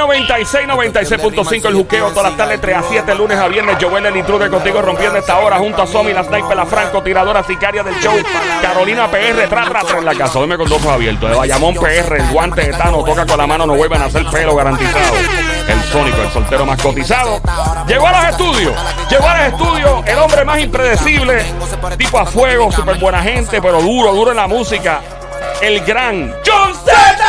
96, 96.5 el juqueo todas las tardes 3 a 7, lunes a viernes. Joel el intruder contigo rompiendo esta hora junto a Somi, la sniper, la franco, tiradora sicaria del show. Carolina PR, tra, tra, en la casa. Duerme con dos ojos abiertos. De Bayamón PR, el guante de Tano, toca con la mano, no vuelven a hacer pelo garantizado. El Sónico, el soltero más cotizado. Llegó a los estudios, llegó a los estudios, el hombre más impredecible, tipo a fuego, súper buena gente, pero duro, duro en la música. El gran John Z.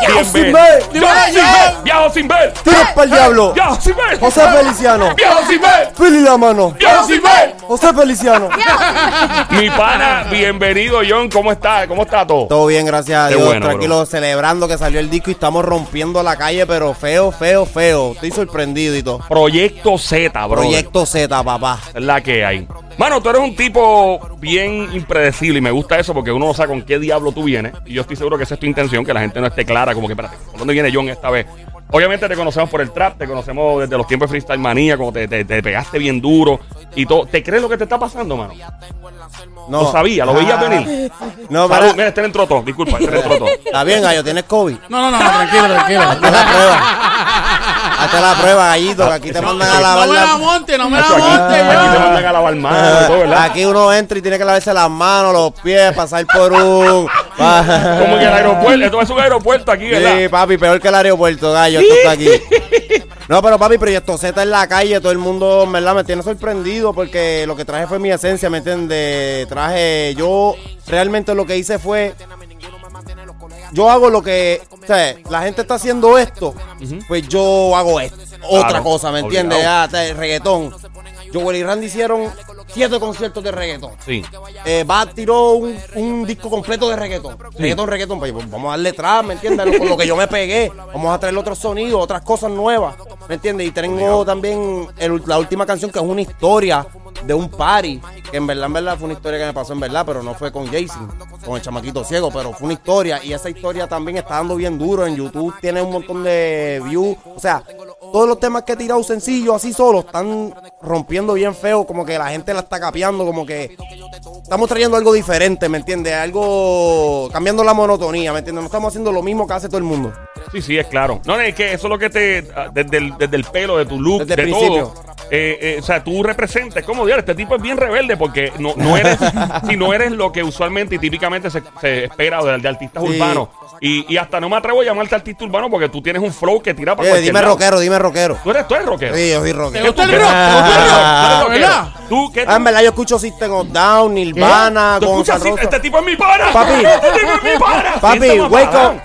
Viajo sin ver. Viajo sin ver. Viajo sin ver. Tiros para el diablo. Viajo sin ver. José Feliciano. Viajo sin ver. Pili la mano. Viajo sin ver. José Feliciano. Mi pana, bienvenido, John. ¿Cómo está? ¿Cómo está todo? Todo bien, gracias a Qué Dios. bueno, Tranquilo, celebrando que salió el disco y estamos rompiendo la calle, pero feo, feo, feo. Estoy sorprendido y todo. Proyecto Z, bro. Proyecto Z, papá. Es la que hay. Mano, tú eres un tipo bien impredecible y me gusta eso porque uno no sabe con qué diablo tú vienes. Y yo estoy seguro que esa es tu intención, que la gente no esté clara, como que, espérate, ¿por dónde viene John esta vez? Obviamente te conocemos por el trap, te conocemos desde los tiempos de Freestyle Manía, como te, te- te pegaste bien duro y todo. ¿Te crees lo que te está pasando, mano? No. Lo sabía, lo veías Ah. venir. No, Salud, para. mira, este le entró todo, disculpa, este le entró todo. Está bien, gallo, tienes COVID. No, no, no, no, tranquilo, tranquilo. Hazte la prueba. Hazte la prueba, gallito, que aquí te mandan a No lavar me la monte, no me la monte, aquí te mandan a lavar manos. Aquí uno entra y tiene que lavarse las manos, los pies, pasar por un... Como en el aeropuerto, esto es un aeropuerto aquí, ¿verdad? Sí, papi, peor que el aeropuerto, gallo, esto está aquí. No, pero papi, Proyecto Z en la calle, todo el mundo, verdad, me tiene sorprendido porque lo que traje fue mi esencia, ¿me entiendes? Traje, yo realmente lo que hice fue, yo hago lo que, o sea, la gente está haciendo esto, pues yo hago esto, otra Claro, cosa, ¿me entiendes? Ya, te- reggaetón. Joel y Randy hicieron siete conciertos de reggaetón. Sí. Eh, Bad tiró un, un disco completo de reggaetón. Reggaetón, reggaetón. Pues, vamos a darle trap, ¿me entiendes? Con lo que yo me pegué. Vamos a traerle otros sonidos, otras cosas nuevas, ¿me entiendes? Y tengo también el- la última canción que es una historia de un party. Que en verdad, en verdad fue una historia que me pasó en verdad, pero no fue con Jason, con el chamaquito ciego, pero fue una historia. Y esa historia también está dando bien duro. En YouTube tiene un montón de views. O sea, todos los temas que he tirado sencillos, así solos, están rompiendo bien feo. Como que la gente la está capeando, como que estamos trayendo algo diferente, ¿me entiendes? Algo cambiando la monotonía, ¿me entiendes? No estamos haciendo lo mismo que hace todo el mundo. Sí, sí, es claro. No, es que eso es lo que te. ah, Desde el, desde el pelo, de tu look, Desde el principio. todo. Eh, eh, o sea, tú representas, como dios, este tipo es bien rebelde porque no, no eres. si no eres lo que usualmente y típicamente se, se espera de, de artistas Sí. urbanos. Y, y hasta no me atrevo a llamarte artista urbano porque tú tienes un flow que tira para Eh, cualquier dime lado. rockero, dime rockero. Tú eres, tú eres rockero. Sí, yo soy ¿Te rockero. ¿Te gusta el rock? ¿Tú eres rockero? ¿Verdad? ¿Tú qué? Ah, en verdad yo escucho System of Down, Nirvana, ¿Tú escuchas? Este tipo es mi pana. Papi. Este tipo es mi pana. Papi, wake up.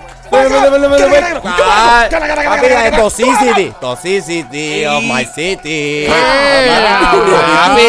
Ah, Papi, de. Toxicity. Toxicity of my city. Papi,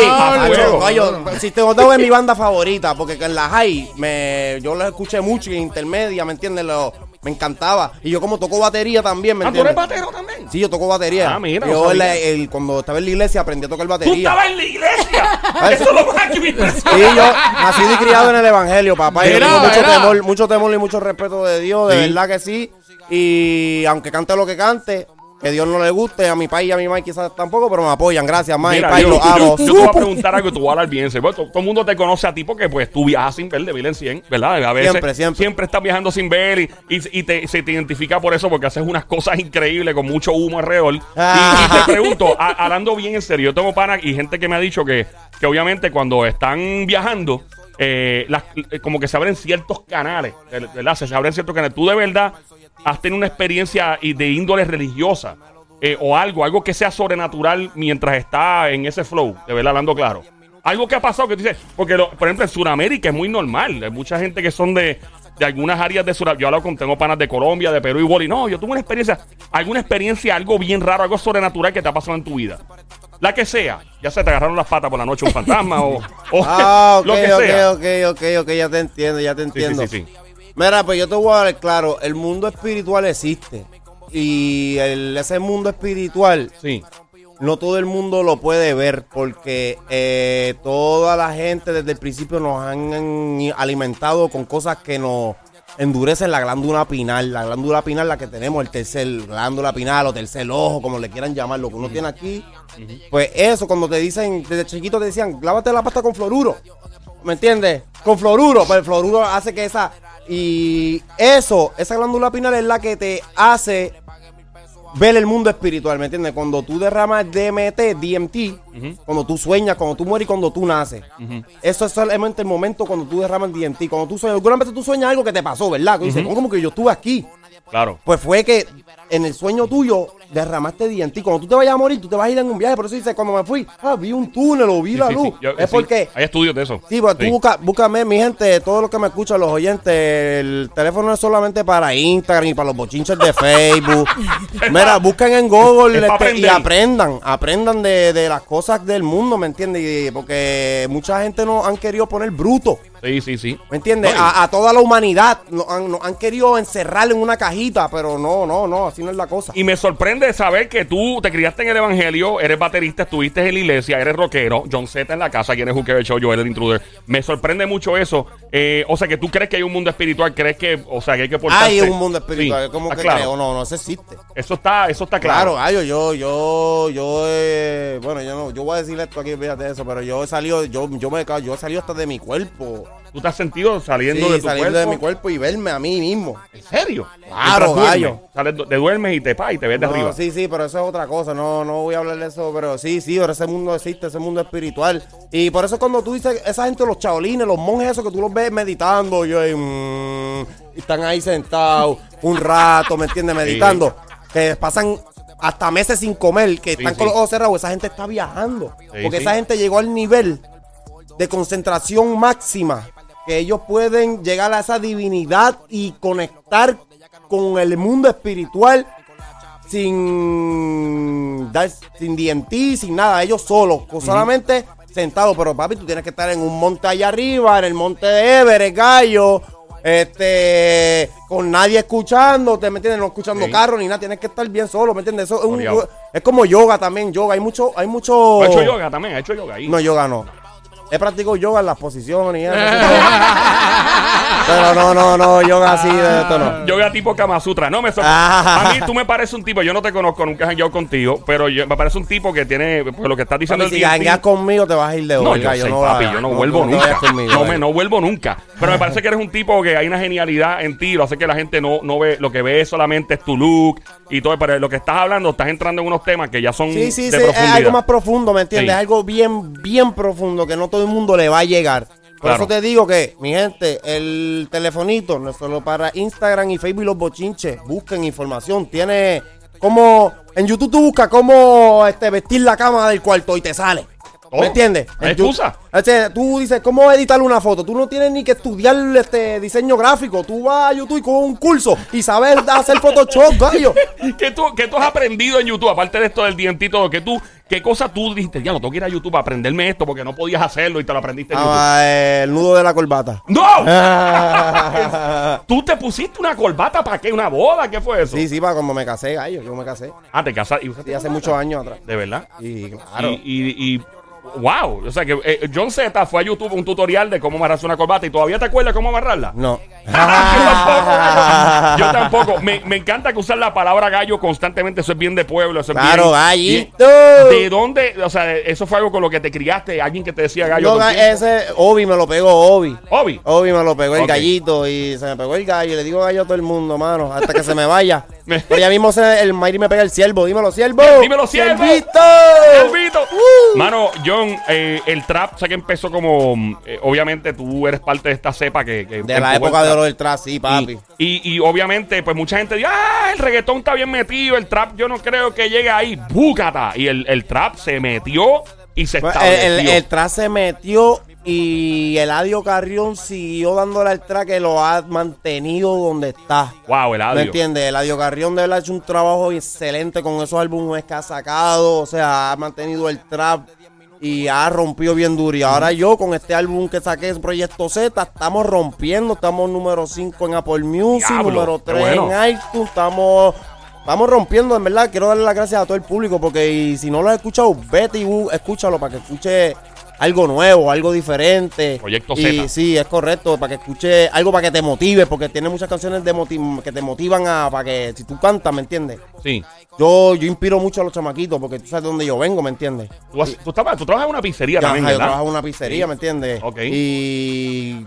of Down es mi banda favorita porque en la high me, yo la escuché mucho y en intermedia, ¿me entiendes? Lo- me encantaba. Y yo como toco batería también, ¿me Ah, ¿tú eres batero también? Sí, yo toco batería. Ah, mira, Yo el- cuando estaba en la iglesia aprendí a tocar Tú batería. estabas en la iglesia. Eso es lo más que me impresiona. Sí, yo nacido y criado en el evangelio, papá. Yo tengo mucho mira. temor, mucho temor y mucho respeto de Dios, de Sí. verdad que sí. Y aunque cante lo que cante, que Dios no le guste, a mi país y a mi mamá quizás tampoco, pero me apoyan. Gracias, Mike. Mira, yo, lo yo- amo. yo te voy a preguntar algo y tú vas a hablar bien. Bueno, todo, todo el mundo te conoce a ti porque pues tú viajas sin ver de Vil en 100, ¿verdad? A veces Siempre, siempre. estás viajando sin ver y, y- y te, se te identifica por eso porque haces unas cosas increíbles con mucho humo alrededor. Y, y te pregunto, a- hablando bien en serio, yo tengo pana y gente que me ha dicho que, que obviamente cuando están viajando, eh, las- eh, como que se abren ciertos canales, ¿verdad? Se abren ciertos canales. Tú de verdad has tenido una experiencia y de índole religiosa eh, o algo, algo que sea sobrenatural mientras está en ese flow, de verdad, hablando claro. Algo que ha pasado que tú dices, porque lo- por ejemplo en Sudamérica es muy normal, hay mucha gente que son de, de algunas áreas de Sudamérica, yo hablo con, tengo panas de Colombia, de Perú y Boli, no, yo tuve una experiencia, alguna experiencia, algo bien raro, algo sobrenatural que te ha pasado en tu vida. La que sea, ya se te agarraron las patas por la noche un fantasma o, o Ah, lo que sea. ok, ok, ok, ok, ya te entiendo, ya te Sí, sí, entiendo. sí, sí. Mira, pues yo te voy a dar claro, el mundo espiritual existe. Y el- ese mundo espiritual Sí. no todo el mundo lo puede ver porque eh, toda la gente desde el principio nos han alimentado con cosas que nos endurecen la glándula pinal. La glándula pinal, la que tenemos, el tercer glándula pinal o tercer ojo, como le quieran llamar, lo que uno tiene aquí. Pues eso, cuando te dicen, desde chiquito te decían, lávate la pasta con fluoruro. ¿Me entiendes? Con fluoruro, pues el fluoruro hace que esa, Y eso, esa glándula pineal es la que te hace ver el mundo espiritual, ¿me entiendes? Cuando tú derramas DMT, DMT, cuando tú sueñas, cuando tú mueres y cuando tú naces. Eso es solamente el momento cuando tú derramas DMT. Cuando tú sueñas, alguna vez tú sueñas algo que te pasó, ¿verdad? Que dices, Ujú. "Oh, como que yo estuve aquí. Claro. Pues fue que en el sueño tuyo derramaste DMT. Cuando tú te vayas a morir, tú te vas a ir en un viaje. Por eso dice, cuando me fui, ah, vi un túnel o vi Sí, la sí, luz. sí. Yo- es porque Hay estudios de eso. Sí, pues tú busca, búscame, mi gente, todos los que me escuchan, los oyentes, el teléfono no es solamente para Instagram y para los bochinches de Facebook. Mira, busquen en Google este, y aprendan, aprendan de, de las cosas del mundo, ¿me entiendes? Porque mucha gente no han querido poner bruto, Sí, sí, sí. ¿me entiendes? No, A, a toda la humanidad, nos han, nos han querido encerrar en una cajita, pero no, no, no, así no es la cosa. Y me sorprende saber que tú te criaste en el evangelio, eres baterista, estuviste en la iglesia, eres rockero, John Z en la casa, quien es Juque Show, yo el intruder. Me sorprende mucho eso. Eh, o sea, que tú crees que hay un mundo espiritual, crees que, o sea, que hay que portarse. Hay un mundo espiritual, Sí, como que claro. creo, no, no, eso existe. Eso está, eso está Claro, claro. gallo, yo, yo, yo, eh, bueno, yo no, yo voy a decir esto aquí, fíjate eso, pero yo he salido, yo, yo me, yo he salido hasta de mi cuerpo, ¿Tú te has sentido saliendo Sí, de tu saliendo cuerpo? de mi cuerpo y verme a mí mismo. ¿En serio? Claro, gallo. Sales, te duermes y te pa y te ves de No, arriba. sí, sí, pero eso es otra cosa, no, no voy a hablar de eso, pero sí, sí, pero ese mundo existe, ese mundo espiritual. Y por eso cuando tú dices, esa gente, los chaolines, los monjes, esos que tú los ves meditando, y, yo, ahí, mm, y están ahí sentados un rato, ¿me entiendes? Meditando, que pasan hasta meses sin comer, que están con los ojos cerrados, esa gente está viajando. Porque esa gente llegó al nivel de concentración máxima que ellos pueden llegar a esa divinidad y conectar con el mundo espiritual sin dar, sin DMT, sin nada, ellos solos, solamente sentados. Pero papi, tú tienes que estar en un monte allá arriba, en el monte de Everest, gallo. Este, con nadie escuchándote, ¿me entiendes? No escuchando Sí. carro ni nada, tienes que estar bien solo, ¿me entiendes? Eso es, un- es como yoga también, yoga. Hay mucho, hay mucho. ¿Ha hecho yoga también? ¿Ha hecho yoga ahí? No, yoga no. He practicado yoga en las posiciones. Pero no, no, no, yoga así de esto no. Yoga tipo Kama Sutra. No, me sorprende. Ah. A mí tú me pareces un tipo, yo no te conozco, nunca he jangueado contigo, pero yo- me parece un tipo que tiene, pues lo que estás diciendo Papi, el si jangueas conmigo te vas a ir de No, yo sé, no papi, va- yo no, vuelvo nunca. conmigo, no, me, no vuelvo nunca. Pero me parece que eres un tipo que hay una genialidad en ti, lo hace que la gente no, no ve, lo que ve solamente es tu look y todo, pero lo que estás hablando, estás entrando en unos temas que ya son Sí, sí, de sí, es algo más profundo, ¿me entiendes? Sí. Algo bien, bien profundo que no todo el mundo le va a llegar. Por Claro. eso te digo que, mi gente, el telefonito no es solo para Instagram y Facebook y los bochinches. Busquen información. Tiene como. En YouTube tú buscas cómo este, vestir la cama del cuarto y te sale. Oh, ¿Me entiendes? ¿hay En Yu- excusa? Este, tú dices, ¿cómo editar una foto? Tú no tienes ni que estudiar este diseño gráfico. Tú vas a YouTube y con un curso y sabes hacer Photoshop, gallo. ¿Qué tú, qué tú has aprendido en YouTube, aparte de esto del todo? ¿Qué, tú, ¿Qué cosa tú dijiste? Ya no tengo que ir a YouTube a aprenderme esto porque no podías hacerlo y te lo aprendiste en YouTube. Ah, eh, el nudo de la corbata. ¡No! ¿Tú te pusiste una corbata para qué? ¿Una boda? ¿Qué fue eso? Sí, sí, para cuando me casé, gallo. Yo me casé. Ah, te casaste. ¿Y Sí, hace muchos años atrás. ¿De verdad? Y claro. Y, y, y- wow, o sea que eh, John Z fue a YouTube un tutorial de cómo amarrarse una corbata y todavía te acuerdas cómo amarrarla. No. Ah, yo tampoco. Yo tampoco. Me, me encanta que usar la palabra gallo constantemente. Eso es bien de pueblo. Eso es Claro, bien- gallito. ¿De dónde? O sea, eso fue algo con lo que te criaste. Alguien que te decía gallo. No, ese, Obi me lo pegó, Obi. Obi. Obi me lo pegó el gallito y se me pegó el gallo. Y le digo gallo a todo el mundo, mano, hasta que se me vaya. Pero ya mismo se, el Mayri me pega el ciervo. Dímelo, siervo. Dímelo, siervo. ¡Siervito! Elvito. Mano, Eh, el trap, sé que empezó como. mm, eh, obviamente tú eres parte de esta cepa que. que De la empujó el época de trap. oro del trap, sí, papi. Y, obviamente, pues mucha gente dice, ah, el reggaetón está bien metido, el trap yo no creo que llegue ahí. Búcata. Y el, el trap se metió y se Pues, el, estableció. el, el trap se metió y Eladio Carrión siguió dándole al trap que lo ha mantenido donde está. wow, el ¿Me audio. entiendes? Eladio Carrión de verdad ha hecho un trabajo excelente con esos álbumes que ha sacado. O sea, ha mantenido el trap y ha rompido bien duro. Y ahora yo con este álbum que saqué, Proyecto Z, estamos rompiendo. Estamos número 5 en Apple Music, Diablo, número qué 3 bueno. en iTunes. Estamos, estamos rompiendo, en verdad. Quiero darle las gracias a todo el público porque y si no lo has escuchado, vete y escúchalo para que escuche algo nuevo, algo diferente. Proyecto y, Z. Sí, es correcto, para que escuche algo para que te motive, porque tiene muchas canciones de que te motivan a, para que, si tú cantas, ¿me entiendes? Sí. Yo, yo inspiro mucho a los chamaquitos, porque tú sabes de dónde yo vengo, ¿me entiendes? Tú, has- tú estabas- tú trabajas en una pizzería Ya, también, ajá, yo ¿verdad? trabajo en una pizzería, ¿me entiendes? Ok. Y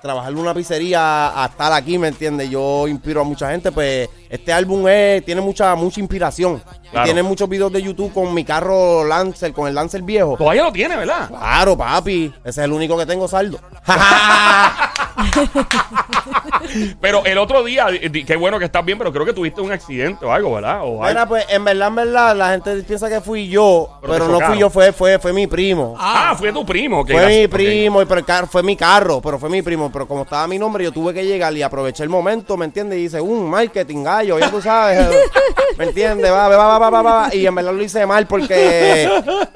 trabajar en una pizzería a estar aquí, ¿me entiendes? Yo inspiro a mucha gente, pues este álbum es, tiene mucha mucha inspiración. Claro. tiene muchos videos de YouTube con mi carro Lancer, con el Lancer viejo. Todavía lo tiene, ¿verdad? Claro, papi. Ese es el único que tengo saldo. Pero el otro día, qué bueno que estás bien, pero creo que tuviste un accidente o algo, ¿verdad? O. Mira, pues en verdad, en verdad, la gente piensa que fui yo, Pero no fui yo, fue, fue, fue mi primo. Ah, fue tu primo. que Fue mi primo, y pero el carro, fue mi carro, pero fue mi primo. Pero como estaba mi nombre, yo tuve que llegar y aproveché el momento, ¿me entiendes? Y hice un marketing gallo, ya tú sabes. ¿Me entiendes? Va, va, va, va, va, va. Y en verdad lo hice mal porque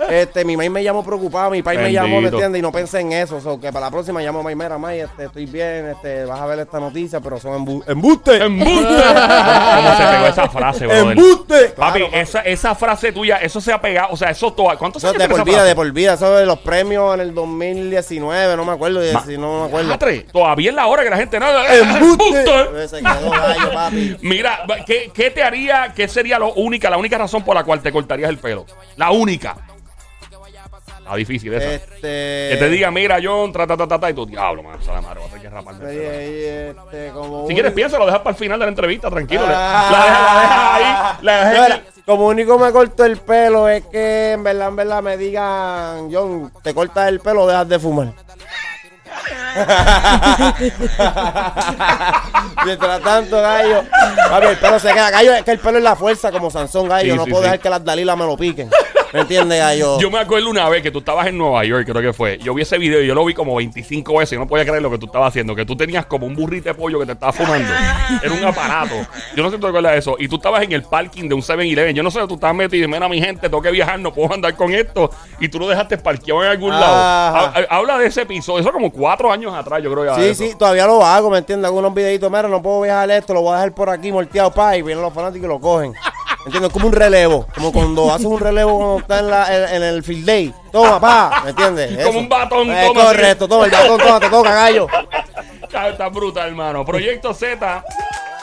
este, mi maíz me llamó preocupado, mi país me llamó, ¿me entiendes? Y no pensé en eso. So, que para la próxima llamo a May, mira, May, este, estoy bien, este, vas a ver esta noticia, pero son embu embustes. ¡Embuste! ¿Cómo se pegó esa frase, brother? ¡Embuste! Papi, Claro, esa, esa frase tuya, eso se ha pegado. O sea, eso todo. ¿Cuántos Eso años de tiene por esa vida, frase? de por vida. Eso de los premios en el 2019, no me acuerdo. Si no me acuerdo. Todavía es la hora que la gente no. ¡Embuste! Se quedó gallo, papi. Mira, ¿qué, qué te haría? ¿Qué sería lo única, la única razón por la cual te cortarías el pelo? La única. Está difícil esa. Este. Que te diga, mira, John, tra, ta, ta, ta, ta, y tú, diablo, man, esa la madre, voy a tener que raparme. el Ahí, pelo". ahí, este, como Si quieres, piensa, lo dejas para el final de la entrevista, tranquilo. Ah. La dejas la dejas ahí. La dejas Mira, ahí. como único me corto el pelo es que en verdad, en verdad me digan, John, te cortas el pelo o dejas de fumar. Mientras tanto, gallo, papi, el pelo se queda. Gallo, es que el pelo es la fuerza como Sansón, gallo. Sí, no sí, puedo sí. dejar que las Dalilas me lo piquen. ¿Me entiendes, gallo? Yo me acuerdo una vez que tú estabas en Nueva York, creo que fue. Yo vi ese video y yo lo vi como 25 veces y no podía creer lo que tú estabas haciendo. Que tú tenías como un burrito de pollo que te estabas fumando. Era un aparato. Yo no sé si tú te acuerdas de eso. Y tú estabas en el parking de un 7-Eleven. Yo no sé, tú estabas metido y mira, mi gente, tengo que viajar, no puedo andar con esto. Y tú lo dejaste parqueado en algún lado. Ajá. Ha- Habla de ese episodio. Eso como cuatro años atrás, yo creo ya. Sí, sí, todavía lo hago, ¿me entiendes? Hago unos videitos, mira, no puedo viajar esto, lo voy a dejar por aquí molteado, pa, y vienen los fanáticos y lo cogen. ¿Me entiendes? Como un relevo, como cuando haces un relevo cuando estás en, la, en, en el field day. Toma, pa, ¿me entiendes? Como Eso. un batón, Eh, toma, correcto, toma, el batón, toma, te toca, gallo. Está, está brutal, hermano. Proyecto Z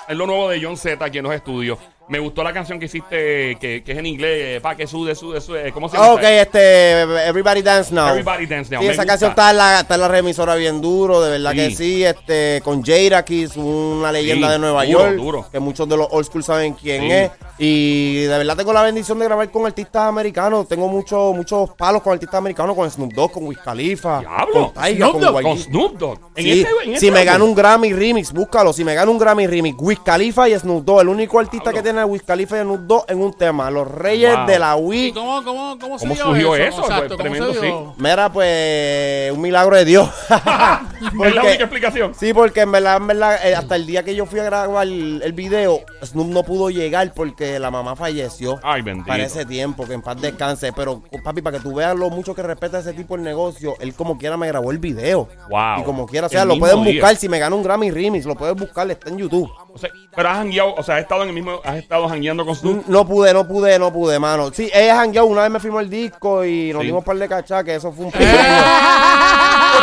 es lo nuevo de John Z aquí en los estudios. Me gustó la canción que hiciste, que, que es en inglés, eh, pa, que sude, sude, sude. ¿Cómo se llama? Ok, este, Everybody Dance Now. Everybody Dance Now. Sí, Me esa gusta. canción está en, la, está en la remisora bien duro, de verdad Sí. que sí. Este, con Jada Kiss, una leyenda Sí, de Nueva duro, York, duro. que muchos de los old school saben quién es. Y de verdad tengo la bendición de grabar con artistas americanos. Tengo muchos muchos palos con artistas americanos, con Snoop Dogg, con Wiz Khalifa, Diablo. con Tyga, Snoop Dogg, con Snoop Dogg. En ese- en si ese me gano un Grammy remix, búscalo. Si me gano un Grammy remix, Wiz Khalifa y Snoop Dogg, el único artista Diablo. que tiene a Wiz Khalifa y Snoop Dogg en un tema. Los Reyes Wow. de la ¿Y Wii. cómo, cómo, cómo, se ¿Cómo dio surgió eso? Exacto, Pues, ¿cómo tremendo, se dio? Mira, pues, un milagro de Dios. Es la única explicación. Sí, porque en verdad, en verdad, eh, hasta el día que yo fui a grabar el, el video, Snoop no pudo llegar porque la mamá falleció. Ay, bendito. Para ese tiempo, que en paz descanse. Pero, papi, para que tú veas lo mucho que respeta ese tipo el negocio, él como quiera me grabó el video. Wow. Y como quiera, o sea, El lo mismo pueden día. buscar. Si me gano un Grammy Remix, lo puedes buscar, está en YouTube. O sea, pero has jangueado, o sea, has estado en el mismo, has estado jangueando con Snoop. No pude, no pude, no pude, mano. Sí, ella hangueó, una vez me firmó el disco y nos Sí. dimos un par de cachas, que eso fue un Por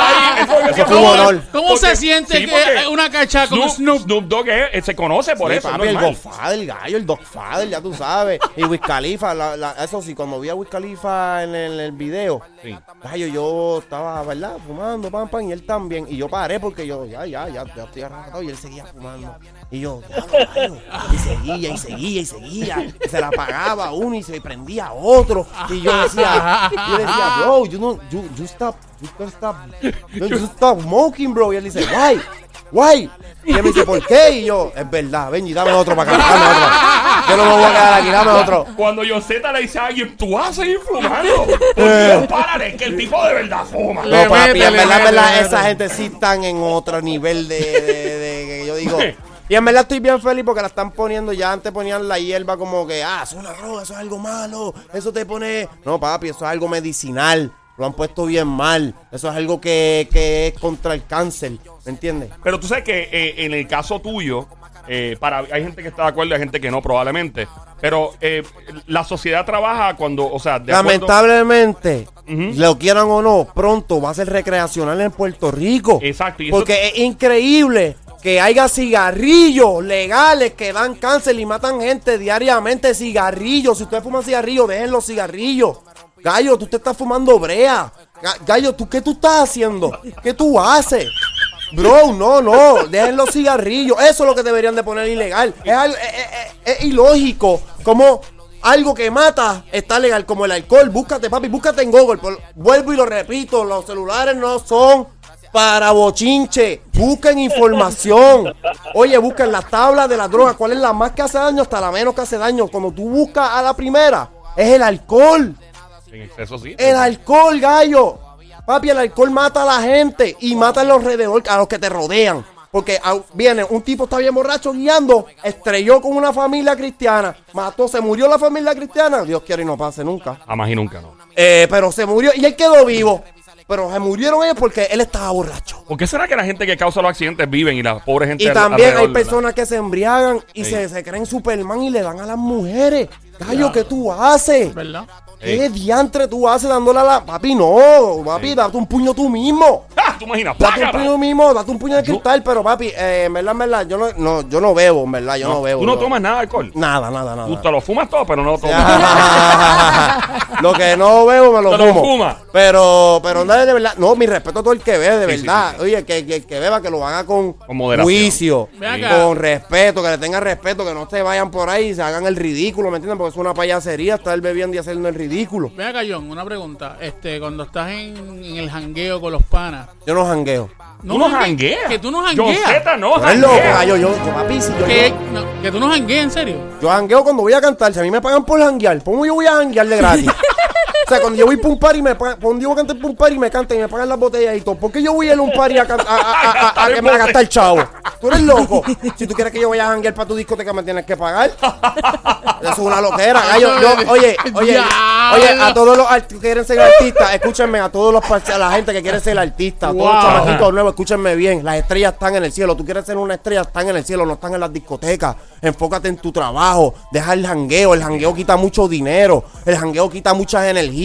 ahí, eso, Eso ¿cómo- honor. ¿Cómo porque- se siente sí, que una cacha Snoop, Snoop? Snoop Dogg es- eh, se conoce por Sí, eso. papi, es el. Godfather, el gallo, el Dogfather, ya tú sabes. Y Wiz Khalifa, la- la- eso sí, cuando vi a Wiz Khalifa en el, en el video, Sí. gallo, yo estaba, ¿verdad? Fumando, pam, pam, y él también. Y yo paré porque yo, ya, ya, ya, ya estoy arrancado. Y él seguía fumando. Y yo, gallo. Y seguía, y seguía, y seguía. Y se la apagaba uno y se prendía otro. Y yo decía, yo decía, bro, you know, you, you stop, you stop, you, you stop smoking, bro. Y él dice, why? Why? Y él me dice, ¿por qué? Y yo, es verdad, ven y dame otro para acá, dame otro. Yo no me voy a quedar aquí, dame otro. Cuando Z le dice a alguien, tú vas a seguir fumando. Porque párale, que el tipo de verdad fuma. No, papi, en verdad, en verdad, esa gente sí están en otro nivel de, de- de- que yo digo. Y en verdad estoy bien feliz porque la están poniendo, ya antes ponían la hierba como que, ah, eso es una droga, eso es algo malo, eso te pone... No, papi, eso es algo medicinal, lo han puesto bien mal, eso es algo que, que es contra el cáncer, ¿me entiendes? Pero tú sabes que eh, en el caso tuyo, eh, para, hay gente que está de acuerdo y hay gente que no, probablemente. Pero eh, la sociedad trabaja cuando, o sea, de Lamentablemente, Ujú. lo quieran o no, pronto va a ser recreacional en Puerto Rico. Exacto, y Porque es increíble que haya cigarrillos legales que dan cáncer y matan gente diariamente. Cigarrillos. Si usted fuma cigarrillos, dejen los cigarrillos. Gallo, tú te estás fumando brea. Ga- Gallo, ¿tú qué tú estás haciendo? ¿Qué tú haces? Bro, no, no, dejen los cigarrillos. Eso es lo que deberían de poner ilegal. Es, es- es- es- es ilógico. Como algo que mata está legal, como el alcohol. Búscate, papi, búscate en Google. Vuelvo y lo repito, los celulares no son para bochinche. Busquen información. Oye, busquen las tablas de las drogas. ¿Cuál es la más que hace daño hasta la menos que hace daño? Cuando tú buscas a la primera, es el alcohol. En exceso sí. El alcohol, gallo. Papi, el alcohol mata a la gente y mata a los alrededor, a los que te rodean. Porque ah, viene, un tipo está bien borracho guiando, estrelló con una familia cristiana, mató, se murió la familia cristiana. Dios quiere y no pase nunca. Jamás y nunca, ¿no? Eh, pero se murió y él quedó vivo. Pero se murieron ellos porque él estaba borracho. ¿Por qué será que la gente que causa los accidentes viven y la pobre gente Y también hay ¿verdad? personas que se embriagan y Sí. se, se creen Superman y le dan a las mujeres. Gallo, ¿qué tú haces? ¿Verdad? ¿Qué Ey. diantre tú haces dándole a la... Papi, no. Papi, date un puño tú mismo. ¡Ah! ¿Tú imaginas? Date un puño mismo, date un puño de Yo- cristal, pero papi, eh, en verdad, en verdad, yo no, no, yo no bebo, en verdad, yo no, bebo. Tú no tomas nada de alcohol. Nada, nada, nada. Tú te lo fumas todo, pero no lo tomas. lo que no bebo me lo Te lo fumo. fuma. Pero, pero no, de verdad, no, mi respeto a todo el que bebe, de Sí, sí, verdad. sí, Oye, que, que el que beba, que lo haga con, Con moderación. juicio, Ve acá. con respeto, que le tengan respeto, que no se vayan por ahí y se hagan el ridículo, ¿me entiendes? Porque es una payasería estar bebiendo y haciendo el ridículo. Ve acá, John, una pregunta. Este, cuando estás en, en el jangueo con los panas. Yo no jangueo. Tú no jangue- jangueas. Que tú no John jangueas. Zeta no eres loco, janguea. gallo, yo, yo, papi, si yo, Que, yo, no, que tú no jangueas, en serio. yo jangueo cuando voy a cantar. Si a mí me pagan por janguear, ¿cómo yo voy a janguear de gratis? o sea, cuando yo voy para un party, me pagan, cuando yo voy a cantar para un party, me cantan y me pagan las botellas y todo. ¿Por qué yo voy a ir a un party a, a, a, a- que me gastar chavo? Tú eres loco. Si tú quieres que yo vaya a janguear para tu discoteca, me tienes que pagar. Eso es una loquera, gallo. Yo, oye, oye, oye, a todos los que quieren ser artistas, escúchenme, a todos los a la gente que quiere ser artista, a todos los chamaquitos nuevos, escúchenme bien. Las estrellas están en el cielo. Tú quieres ser una estrella, están en el cielo, no están en las discotecas. Enfócate en tu trabajo, deja el jangueo. El jangueo quita mucho dinero, el jangueo quita muchas energías.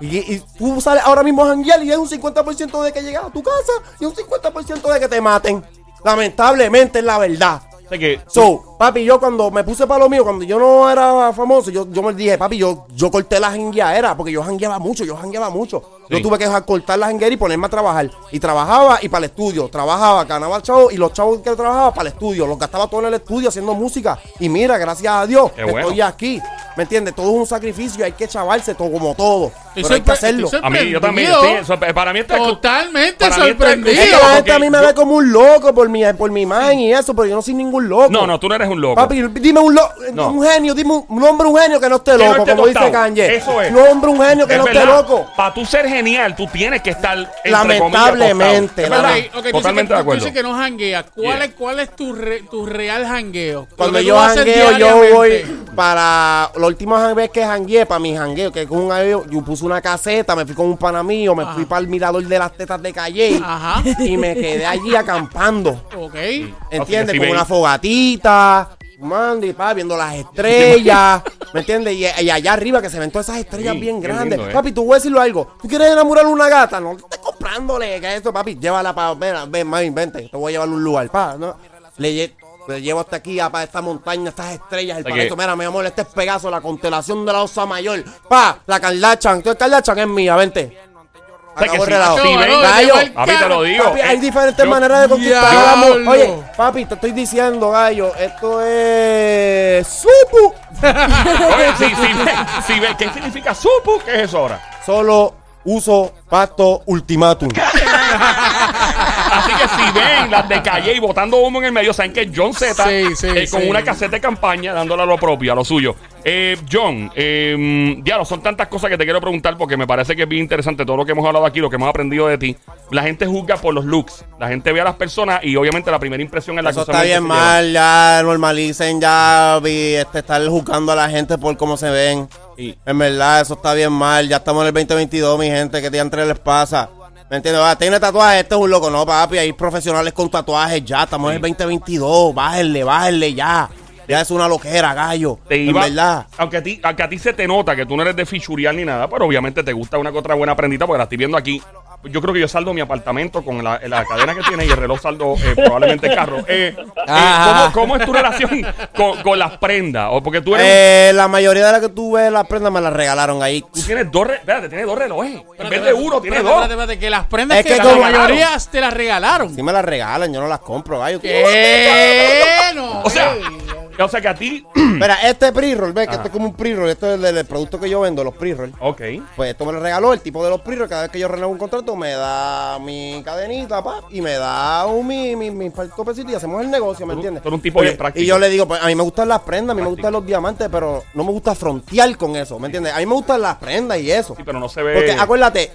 Y, y tú sales ahora mismo a janguear y es un 50% de que llegas a tu casa y un 50% de que te maten. Lamentablemente es la verdad. O sea que- So, papi, yo cuando me puse para lo mío, cuando yo no era famoso, yo, yo me dije, papi, yo, yo corté la jangueadera, porque yo jangueaba mucho, yo jangueaba mucho. Yo tuve que dejar cortar la janguera y ponerme a trabajar. Y trabajaba y para el estudio, trabajaba, ganaba chavos y los chavos que trabajaba para el estudio, los gastaba todo en el estudio haciendo música. Y mira, gracias a Dios, bueno. estoy aquí. ¿Me entiendes? Todo es un sacrificio, hay que chavarse todo como todo. Estoy pero hay que hacerlo. A mí, yo también. Sí, para mí esto es- Totalmente para mí esto es- sorprendido. Es que la porque gente a mí me yo- ve como un loco por mi, por mi man y eso, pero yo no soy ningún loco. No, no, tú no eres un loco. Papi, dime un, lo- No. un genio, dime un, un hombre, un genio que no esté Que no loco, esté como dice tostado. Kanye. Eso es. Un hombre, un genio que no esté loco. Para tú ser genial, tú tienes que estar. entre Lamentablemente, comillas, tostado. Ok, Es ok, verdad. tú dices Totalmente que, de tú acuerdo. dices que no jangueas. ¿Cuál, Yeah. es, ¿Cuál es tu, re- tu real jangueo? Cuando yo tú jangueo, yo voy para la última vez que jangueé, para mi jangueo, que con un avión, yo puse una caseta, me fui con un pana mío, me fui para el mirador de las tetas de Calle Ajá. y me quedé allí acampando. Ok. ¿Entiendes? si Con una fogatita, mando y pa, viendo las estrellas, ¿me entiendes? Y, y allá arriba que se ven todas esas estrellas Sí, bien grandes. lindo, ¿eh? Papi, tú voy a decirlo algo. ¿Tú quieres enamorar a una gata? No estés comprándole, que eso, papi. Llévala para, ven, ven, mami, vente, te voy a llevar a un lugar, pa, ¿no? Le, le llevo hasta aquí, para esta montaña, estas estrellas, el O sea paraíso. que- Mira, mi amor, este es Pegaso, la constelación de la osa mayor. Pa, la Kardashian, entonces Kardashian es mía, vente. Que el si- relajo. si ven- Gallo, a mí te lo digo. Papi, hay diferentes yo- maneras de conquistar a la mujer. Diablo. Oye, papi, te estoy diciendo, gallo, esto es supu. Oye, si, si, si ve- ¿qué significa supu? ¿Qué es eso ahora? Solo uso pacto ultimátum. Así que si ven las de Calle y botando humo en el medio, saben que John Z Sí, sí, eh, con sí. una caseta de campaña dándole a lo propio, a lo suyo. Eh, John, eh, diablo, son tantas cosas que te quiero preguntar porque me parece que es bien interesante todo lo que hemos hablado aquí, lo que hemos aprendido de ti. La gente juzga por los looks. La gente ve a las personas y obviamente la primera impresión es la Eso que está bien lleva. mal, ya normalicen ya vi, este, estar juzgando a la gente por cómo se ven. Y- En verdad, eso está bien mal. Ya estamos en el 2022, mi gente, que diantre les pasa. ¿Me entiendes? Ah, tiene tatuajes, este es un loco. No, papi, hay profesionales con tatuajes ya. Estamos en el 2022. Bájenle, bájenle ya. Ya es una loquera, gallo. te en iba, verdad. aunque a ti, aunque a ti se te nota que tú no eres de fichurial ni nada, pero obviamente te gusta una que otra buena prendita porque la estoy viendo aquí. Yo creo que yo saldo mi apartamento con la, la cadena que tiene y el reloj saldo eh, probablemente el carro. Eh, eh. ¿cómo, cómo es tu relación con, con las prendas? O porque tú eres Eh, la mayoría de las que tú ves, las prendas me las regalaron ahí. Tú tienes dos, re- espérate, tienes dos relojes. En Espérate, vez de uno, tienes espérate, dos. espérate, espérate, que las prendas Es que, que la como- mayoría te las regalaron. Si me las regalan, yo no las compro, gallo. ¿Qué? No, O sea, eh. O sea que a ti. Mira, este pre-roll, ves que esto es como un pre-roll. Esto es del, del producto que yo vendo, los pre-roll. ok. Pues esto me lo regaló el tipo de los pre-roll. Cada vez que yo renuevo un contrato, me da mi cadenita, pa, y me da un, mi, mi, mi y hacemos el negocio, ¿me entiendes? tú un tipo bien práctico. Y yo le digo, pues a mí me gustan las prendas, a mí me gustan los diamantes, pero no me gusta frontear con eso, ¿me entiendes? A mí me gustan las prendas y eso. Sí, pero no se ve. Porque acuérdate,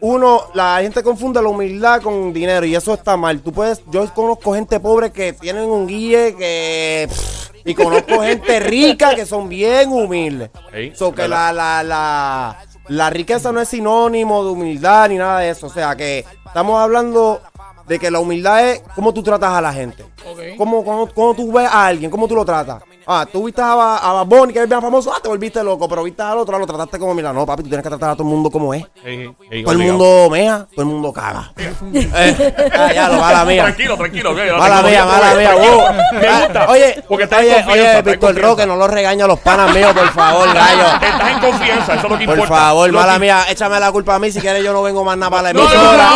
uno, la gente confunde la humildad con dinero y eso está mal. Tú puedes, yo conozco gente pobre que tienen un guille que pff, y conozco gente rica que son bien humildes. So que la, la, la, la riqueza no es sinónimo de humildad ni nada de eso. O sea que estamos hablando de que la humildad es cómo tú tratas a la gente. Ok. Cómo, cómo, cómo tú ves a alguien, cómo tú lo tratas. Ah, tú viste a, a Bad Bunny, que es bien famoso, ah, te volviste loco, pero viste al otro, lo trataste como, mira, no, papi, tú tienes que tratar a todo el mundo como es. Ey, ey, Todo el obligado. mundo mea, todo el mundo caga. Eh, ah, ya, lo mala mía. Tranquilo, tranquilo. que Mala mía, mala mía. Me gusta. Oye, porque estás en oye, oye, Víctor. Roque, no lo regaña a los panas míos, por favor, gallo. Estás en confianza, eso es lo que Por importa. favor, Lo mala que- mía, échame la culpa a mí si quieres yo no vengo más nada para la No, no, emisora.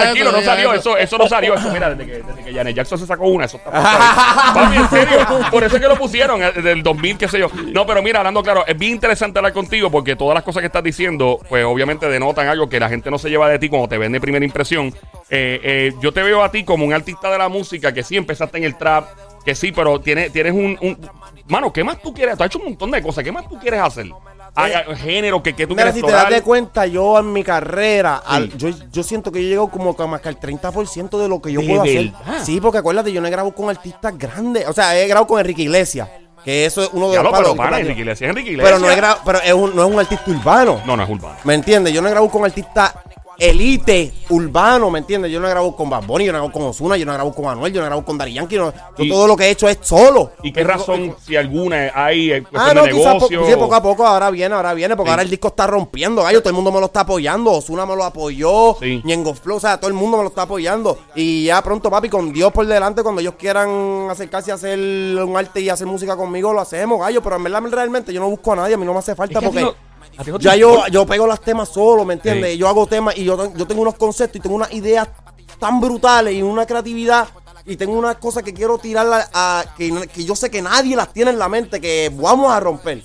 Tranquilo, no, salió, eso, eso no salió, eso mira, desde que, desde que Janet Jackson se sacó una, eso está. Papi, en serio, por eso es que lo pusieron, eh, del 2000, qué sé yo. No, pero mira, hablando claro, es bien interesante hablar contigo porque todas las cosas que estás diciendo, pues obviamente denotan algo que la gente no se lleva de ti cuando te ven de primera impresión. Eh, eh, yo te veo a ti como un artista de la música que sí empezaste en el trap, que sí, pero tienes, tienes un, un- Mano, ¿qué más tú quieres? Tú has hecho un montón de cosas, ¿qué más tú quieres hacer? Hay, hay género que, que tú Mira, quieres si te das de cuenta, yo en mi carrera, al- yo, yo siento que yo llego como que más que al 30% de lo que yo ¿De puedo hacer. verdad? Sí, porque acuérdate, yo no he grabado con artistas grandes. O sea, he grabado con Enrique Iglesias, que eso es uno de Ya los lo, pero palos. pana, Enrique Iglesias, Enrique Iglesias. Pero no he grabado, pero es un- no es un artista urbano. No, no es urbano. ¿Me entiendes? Yo no he grabado con artistas elite, urbano, ¿me entiendes? Yo no he grabado con Bad Bunny, yo no he grabado con Ozuna, yo no he grabado con Anuel, yo no he grabado con Dari Yankee. no- yo todo lo que he hecho es solo. ¿Y qué razón, si alguna, hay en Ah, no, de quizás po- sí, poco a poco, ahora viene, ahora viene, porque Sí. ahora el disco está rompiendo, gallo, todo el mundo me lo está apoyando, Osuna me lo apoyó, Sí. Ñengo Flow, o sea, todo el mundo me lo está apoyando. Y ya pronto, papi, con Dios por delante, cuando ellos quieran acercarse a hacer un arte y hacer música conmigo, lo hacemos, gallo, pero en verdad, realmente, yo no busco a nadie, a mí no me hace Es falta que porque... Ya yo, yo pego los temas solo, ¿me entiendes? Sí. Yo hago temas y yo, yo tengo unos conceptos y tengo unas ideas tan brutales y una creatividad y tengo unas cosas que quiero tirar a, a- que, que yo sé que nadie las tiene en la mente, que vamos a romper.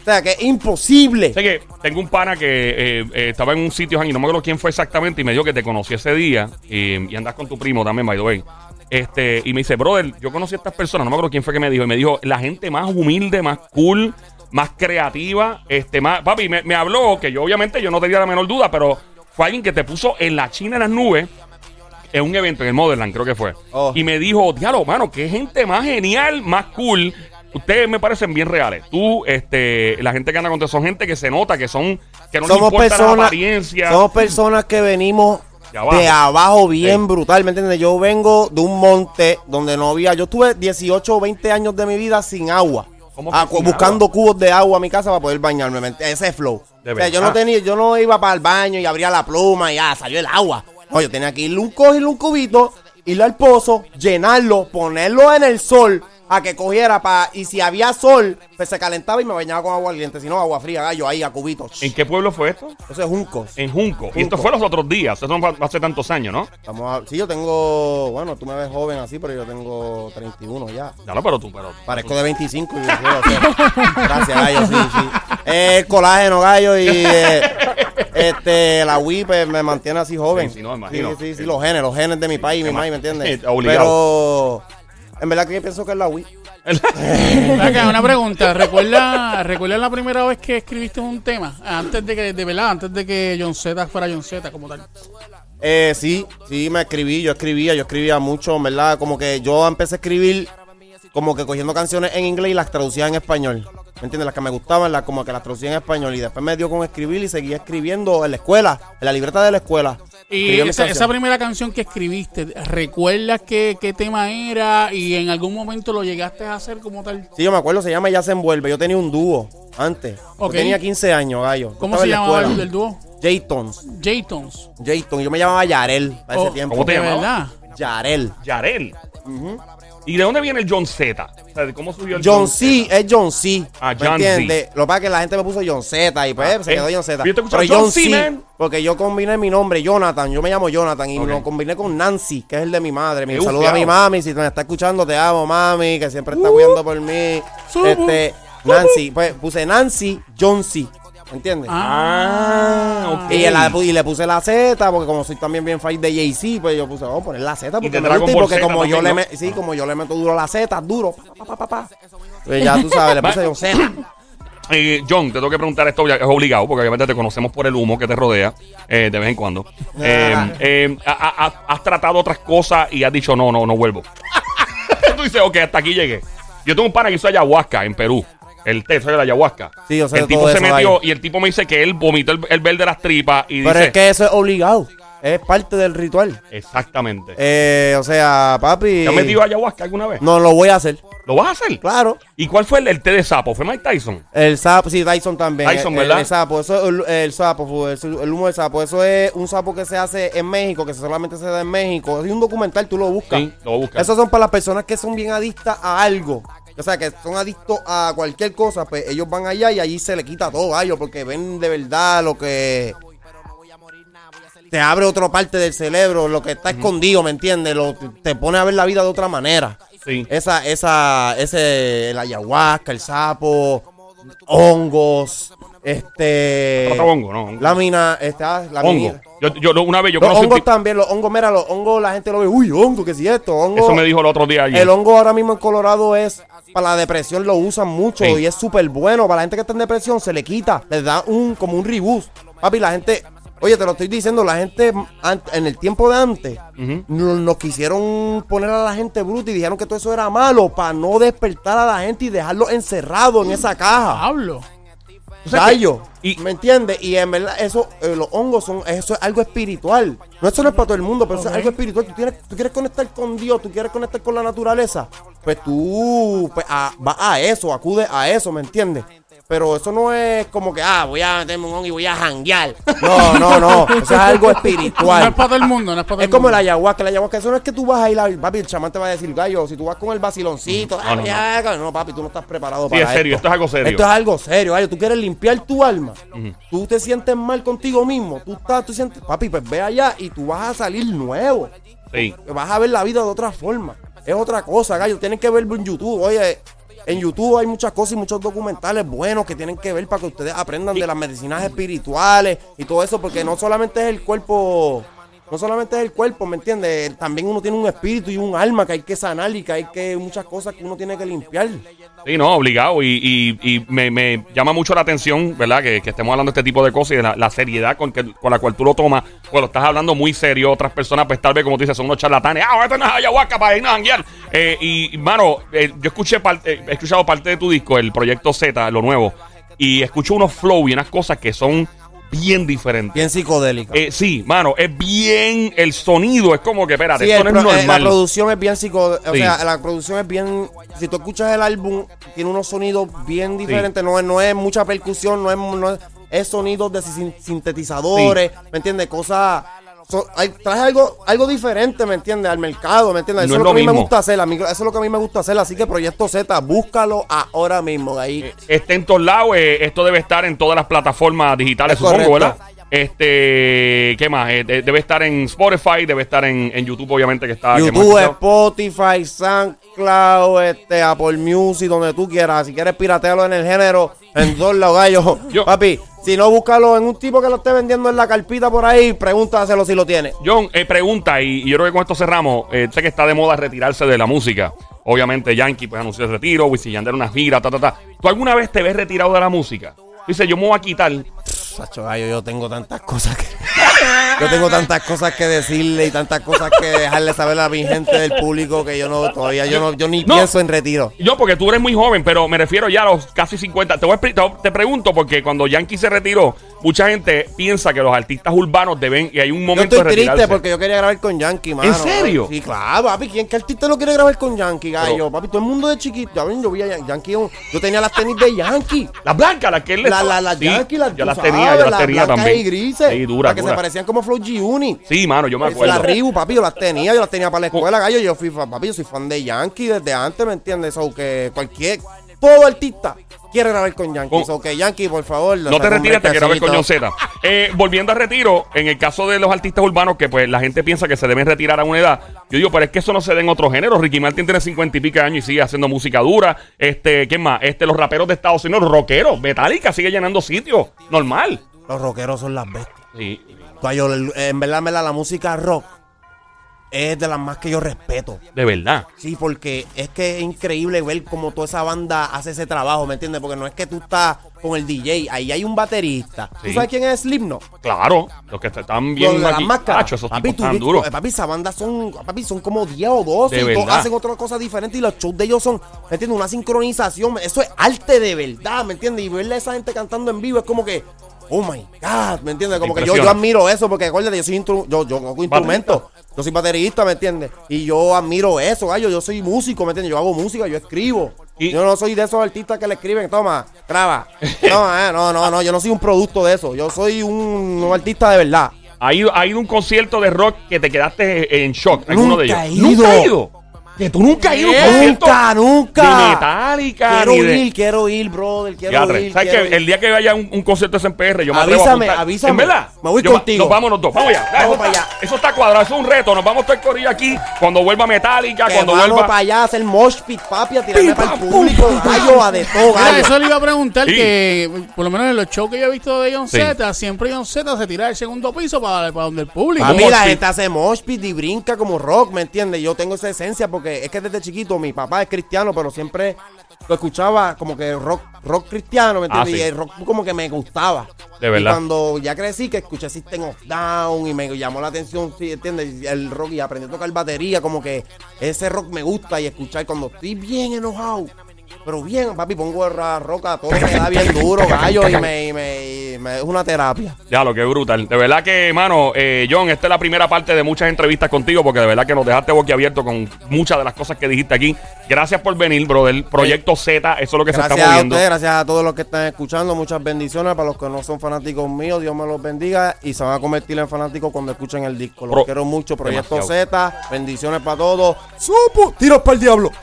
O sea, que es imposible. Sé que tengo un pana que eh, eh, estaba en un sitio, y no me acuerdo quién fue exactamente, y me dijo que te conocí ese día, y, y andas con tu primo también, by the way. Este, y me dice, brother, yo conocí a estas personas, no me acuerdo quién fue que me dijo, y me dijo, la gente más humilde, más cool, más creativa, este, más, papi, me, me habló, que yo obviamente yo no tenía la menor duda, pero fue alguien que te puso en la China en las nubes, en un evento, en el Motherland, creo que fue. Oh. Y me dijo, diablo, mano, qué gente más genial, más cool. Ustedes me parecen bien reales. Tú, este, la gente que anda contigo son gente que se nota que son, que no les somos importa la personas, apariencia. somos personas que venimos De abajo. de abajo bien Sí. brutal, ¿me entiendes? Yo vengo de un monte donde no había, yo tuve 18 o 20 años de mi vida sin agua. ¿Cómo Ah, buscando agua? cubos de agua a mi casa para poder bañarme, ese flow. De O sea, yo no tenía, yo no iba para el baño y abría la pluma y ya salió el agua. No, yo tenía que ir un cogerle un cubito, irle al pozo, llenarlo, ponerlo en el sol a que cogiera para y si había sol, pues se calentaba y me bañaba con agua caliente, si no agua fría, gallo ahí a cubitos. ¿En qué pueblo fue esto? Eso es juncos. En Junco. Y esto Junco. fue los otros días. Esto no hace tantos años, ¿no? Vamos a, sí, yo tengo, bueno, tú me ves joven así, pero yo tengo 31 ya. Claro, pero tú, pero. Parezco de 25 y Gracias, gallo, sí, sí. El colágeno, gallo, y eh, este, la Wii pues, me mantiene así joven. Sí, sí, no, imagino. Sí, sí, sí, los genes, los genes de mi país y mi mamá, ¿me entiendes? Obligado. Pero en verdad que yo pienso que es la Wii. Acá, una pregunta. ¿Recuerda, ¿Recuerda la primera vez que escribiste un tema? Antes de que, de verdad, antes de que John Z fuera John Z como tal. Eh, sí, sí, me escribí, yo escribía, yo escribía mucho, en verdad, como que yo empecé a escribir como que cogiendo canciones en inglés y las traducía en español. ¿Me entiendes? Las que me gustaban, las como que las traducía en español. Y después me dio con escribir y seguía escribiendo en la escuela, en la libreta de la escuela. Y esa, primera canción que escribiste, ¿recuerdas qué, qué tema era y en algún momento lo llegaste a hacer como tal? Sí, yo me acuerdo, se llama Ya se envuelve. Yo tenía un dúo antes. Yo tenía 15 años, gallo. ¿Cómo se llamaba el, dúo? J-Tons. J-Tons. J-Ton. Yo me llamaba Yarel a ese Oh, tiempo. ¿Cómo te ¿De llamabas? Yarel. Yarel. ¿Y de dónde viene el John Z? O sea, ¿Cómo subió el John C. es John C. Ah, ¿Me John C. entiendes? Lo que pasa es que la gente me puso John Z y pues Ah, se eh. quedó John Z. Pero John John C, man. Porque yo combiné mi nombre, Jonathan. Yo me llamo Jonathan y lo combiné con Nancy, que es el de mi madre. Mi Qué saludo a mi mami. Si me está escuchando, te amo, mami, que siempre está cuidando por mí. Este, Nancy. Pues puse Nancy John C. ¿Me entiendes? Ah, ok. Y, la- y le puse la Z, porque como soy también bien fan de Jay-Z, pues yo puse, vamos a poner la Z, porque, de me Dragon gusta y Ball porque Z como yo también, le ¿no? me- sí, como yo le meto duro a la Z, duro, pa, pa, pa, pa, pa. Pues ya tú sabes, le puse John Z. Eh, John, te tengo que preguntar esto, ya es obligado, porque obviamente te conocemos por el humo que te rodea eh, de vez en cuando. Eh, Ah. eh, ha- ha- has tratado otras cosas y has dicho, no, no, no vuelvo. Tú dices, ok, hasta aquí llegué. Yo tengo un pana que hizo ayahuasca en Perú. El té, ¿sabes la ayahuasca? Sí, yo sé El de tipo todo se eso, metió ahí. y el tipo me dice que él vomitó el, el verde de las tripas y Pero dice... es que eso es obligado, es parte del ritual. Exactamente. Eh, o sea, papi. ¿Te has metido ayahuasca alguna vez? No, lo voy a hacer, ¿Lo vas a hacer? claro. ¿Y cuál fue el, el té de sapo? ¿Fue Mike Tyson? El sapo, sí, Dyson también. Tyson, el, ¿verdad? El, sapo, eso es el, el sapo, el, humo del sapo. Eso es un sapo que se hace en México, que solamente se da en México. Es un documental, tú lo buscas. Sí, lo buscar. Esos son para las personas que son bien adictas a algo. O sea, que son adictos a cualquier cosa, pues ellos van allá y allí se le quita todo a ellos porque ven de verdad lo que te abre otra parte del cerebro, lo que está escondido, ¿me entiendes? Lo, te pone a ver la vida de otra manera. Sí. Esa, esa, ese, el ayahuasca, el sapo, hongos, este. Otro hongo, ¿no? Hongo. Lámina, este, ah, la hongo. mina. Yo, yo una vez yo Los hongos también, los hongos, mira, los hongos, la gente lo ve, uy, hongo, ¿qué es esto? Hongo, Eso me dijo el otro día allí. el hongo ahora mismo en Colorado es, para la depresión lo usan mucho Sí. y es súper bueno. Para la gente que está en depresión se le quita, les da un, como un reboot. Papi, la gente, oye, te lo estoy diciendo, la gente en el tiempo de antes nos, nos quisieron poner a la gente bruta y dijeron que todo eso era malo para no despertar a la gente y dejarlo encerrado en esa caja. Pablo. Gallo. Y- ¿Me entiendes? Y en verdad, eso, eh, los hongos son, eso es algo espiritual. No, eso no es para todo el mundo, pero eso es algo espiritual. Tú, tienes, tú quieres conectar con Dios, tú quieres conectar con la naturaleza. Pues tú pues, a- vas a eso, acude a eso, ¿me entiendes? Pero eso no es como que, ah, voy a meterme un hongo y voy a janguear. No, no, no. Eso es algo No es espiritual. para todo el mundo, no es para todo Es el como mundo. el ayahuasca, el ayahuasca, eso no es que tú vas a ir a papi, el chamán te va a decir, gallo, si tú vas con el vaciloncito, No, no, "Ay, ay, no, papi, tú no estás preparado Sí, para es serio, esto es algo serio. Esto es algo serio, gallo, tú quieres limpiar tu alma, tú te sientes mal contigo mismo, tú estás, tú sientes, papi, pues ve allá y tú vas a salir nuevo, Sí. vas a ver la vida de otra forma, es otra cosa, gallo, tienen que verlo en YouTube, oye, en YouTube hay muchas cosas y muchos documentales buenos que tienen que ver para que ustedes aprendan de las medicinas espirituales y todo eso, porque no solamente es el cuerpo, no solamente es el cuerpo, ¿me entiendes? También uno tiene un espíritu y un alma que hay que sanar y que hay que muchas cosas que uno tiene que limpiar. Sí, no, obligado. Y, y, y me, me llama mucho la atención, ¿verdad? Que, estemos hablando de este tipo de cosas y de la, seriedad con, que, con la cual tú lo tomas. Pues estás hablando muy serio. Otras personas, pues tal vez, como tú dices, son unos charlatanes. Ah, esto no es ayahuasca para irnos a janguear. Eh, y, mano, eh, yo escuché parte, eh, he escuchado parte de tu disco, el Proyecto Z, lo nuevo. Y escucho unos flow y unas cosas que son bien diferentes. Bien psicodélica. Eh, sí, mano, es bien. El sonido es como que, espérate, Sí, esto no es eh, la producción es bien psico... O Sí. sea, la producción es bien... Si tú escuchas el álbum, tiene unos sonidos bien diferentes. No, es, no es mucha percusión, no es, no es, es sonidos de sin- sintetizadores, ¿me entiendes? Cosas... so- hay- trae algo, algo diferente, ¿me entiendes? Al mercado, ¿me entiendes? Eso es es lo que a mí me gusta hacer. a mí- eso es lo que a mí me gusta hacer. Así que Proyecto Z, búscalo ahora mismo. Ahí. Está en todos lados. eh, esto debe estar en todas las plataformas digitales, Es supongo, correcto. ¿verdad? Este, ¿qué más? Eh, de- debe estar en Spotify, debe estar en, en YouTube, obviamente, que está. que hemos YouTube, escuchado. Spotify, SoundCloud, este, Apple Music, donde tú quieras. Si quieres piratearlo en el género, en dos lados, gallo. Yo- Papi, si no, búscalo en un tipo que lo esté vendiendo en la carpita por ahí, pregúntaselo si lo tiene. John, eh, pregunta, y, y yo creo que con esto cerramos. eh, sé que está de moda retirarse de la música. Obviamente, Yankee pues anunció el retiro, Wisin Yandel una gira, ta, ta, ta. ¿Tú alguna vez te ves retirado de la música? Dice, yo me voy a quitar. Sacho, yo tengo tantas cosas que. Yo tengo tantas cosas que decirle y tantas cosas que dejarle saber a mi gente del público que yo no, todavía yo no, yo ni No. pienso en retiro. Yo, porque tú eres muy joven, pero me refiero ya a los casi 50. Te, voy a te- pregunto, porque cuando Yankee se retiró, mucha gente piensa que los artistas urbanos deben, y hay un Yo momento estoy de retirarse. triste porque yo quería grabar con Yankee, mano. ¿En serio? Sí, claro, papi. ¿Quién qué artista no quiere grabar con Yankee, gallo? Pero- papi, todo el mundo de chiquito. Yo vi a Yan- Yankee. Yo yo tenía las tenis de Yankee. Las blancas, las que él le La, estaba- la, las Sí, Yankee, las, Yo las sabes, tenía, yo las tenía también. y grises. Sí, dura, las que dura. se parecían como Flow G-Unit. Sí, mano, yo me acuerdo. La Reebok, papi, yo las tenía, yo las tenía para la escuela, gallo. Yo fui, fan- papi, yo soy fan de Yankee desde antes, ¿me entiendes? O que cualquier, todo artista quiere grabar con Yankee. Con- O que Yankee, por favor. No te retires, te quiero ver con John. Z. Eh, volviendo a retiro, en el caso de los artistas urbanos, que pues la gente piensa que se deben retirar a una edad, yo digo, pero es que eso no se da en otros géneros. Ricky Martin tiene cincuenta y pico de años y sigue haciendo música dura. Este, ¿quién más? Este, los raperos de Estados Unidos, los rockeros, Metallica sigue llenando sitios. Normal. Los rockeros son las bestias. Sí. El- en verdad, en verdad, la música rock es de las más que yo respeto. De verdad. Sí, porque es que es increíble ver cómo toda esa banda hace ese trabajo, ¿me entiendes? Porque no es que tú estás con el DJ, ahí hay un baterista. Sí. ¿Tú sabes quién es Slipknot? Claro. Los que están Los bien de las máscaras. Tacho, esos papi, tú duros. papi, esa banda son, papi, son como 10 o 12 De y todos verdad. hacen otra cosa diferente y los shows de ellos son, ¿me entiendes? Una sincronización. Eso es arte de verdad, ¿me entiendes? Y verle a esa gente cantando en vivo es como que, oh my God, ¿me entiendes? Como que yo, yo admiro eso porque acuérdate, yo soy instru- yo, yo hago instrumentos. Yo soy baterista, ¿me entiendes? Y yo admiro eso, gallo. Yo soy músico, ¿me entiendes? Yo hago música, yo escribo. Y- yo no soy de esos artistas que le escriben, toma, graba. No, eh, no, no, no, yo no soy un producto de eso. Yo soy un, un artista de verdad. ¿Ha ido, ha ido un concierto de rock que te quedaste en shock? ¿Alguno de ellos? Ido. ¿Nunca he ido? ¿Que tú nunca has ido a un Nunca, concierto nunca. de Metallica? Quiero ni de- ir, quiero ir, brother, quiero Diatre, ir. ¿Sabes quiero que ir. el día que vaya un, un concierto de SMPR, yo me atrevo a Avísame, apuntar. avísame. ¿En verdad? Me voy Yo contigo. Nos vamos los dos. Vamos allá. Vamos eso, para está, allá. eso está cuadrado. Eso es un reto. Nos vamos a estar corrido aquí cuando vuelva Metallica, Que cuando vamos vuelva... para allá a hacer mosh pit, papi, a tirarme Pim, para el pam, público, pum, pam, gallo, a de todo, Mira, gallo. eso le iba a preguntar Sí. que, por lo menos en los shows que yo he visto de John Sí. Z, siempre John Z se tira del segundo piso para, para donde el público. A mí mosh la pit. gente hace mosh pit y brinca como rock, ¿me entiendes? Yo tengo esa esencia porque es que desde chiquito mi papá es cristiano, pero siempre lo escuchaba como que rock rock cristiano, ¿me Ah, entiendes? sí. Y el rock como que me gustaba. De verdad. Y cuando ya crecí, que escuché System of Down y me llamó la atención, ¿sí, ¿entiendes? El rock y aprendí a tocar batería, como que ese rock me gusta y escuchar cuando estoy bien enojado. Pero bien, papi, pongo el ra- rock a todo, me da bien duro, gallo, y me, y me, y me- es una terapia. Ya, lo que brutal. De verdad que, mano, eh, John, esta es la primera parte de muchas entrevistas contigo porque de verdad que nos dejaste boquiabierto con muchas de las cosas que dijiste aquí. Gracias por venir, brother. Proyecto Z, eso es lo que se Gracias está a moviendo. ustedes, gracias a todos los que están escuchando. Muchas bendiciones para los que no son fanáticos míos. Dios me los bendiga y se van a convertir en fanáticos cuando escuchen el disco. Los Pro- quiero mucho. Proyecto Demasiado. Z. Bendiciones para todos. ¡Supo! ¡Tiros para el diablo!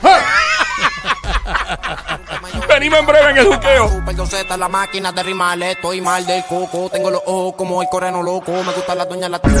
Venimos en breve en el juqueo. Super yo Z, la máquina de rimar, estoy mal del coco. Tengo los ojos como el coreno loco. Me gusta la doña la. Juqueo.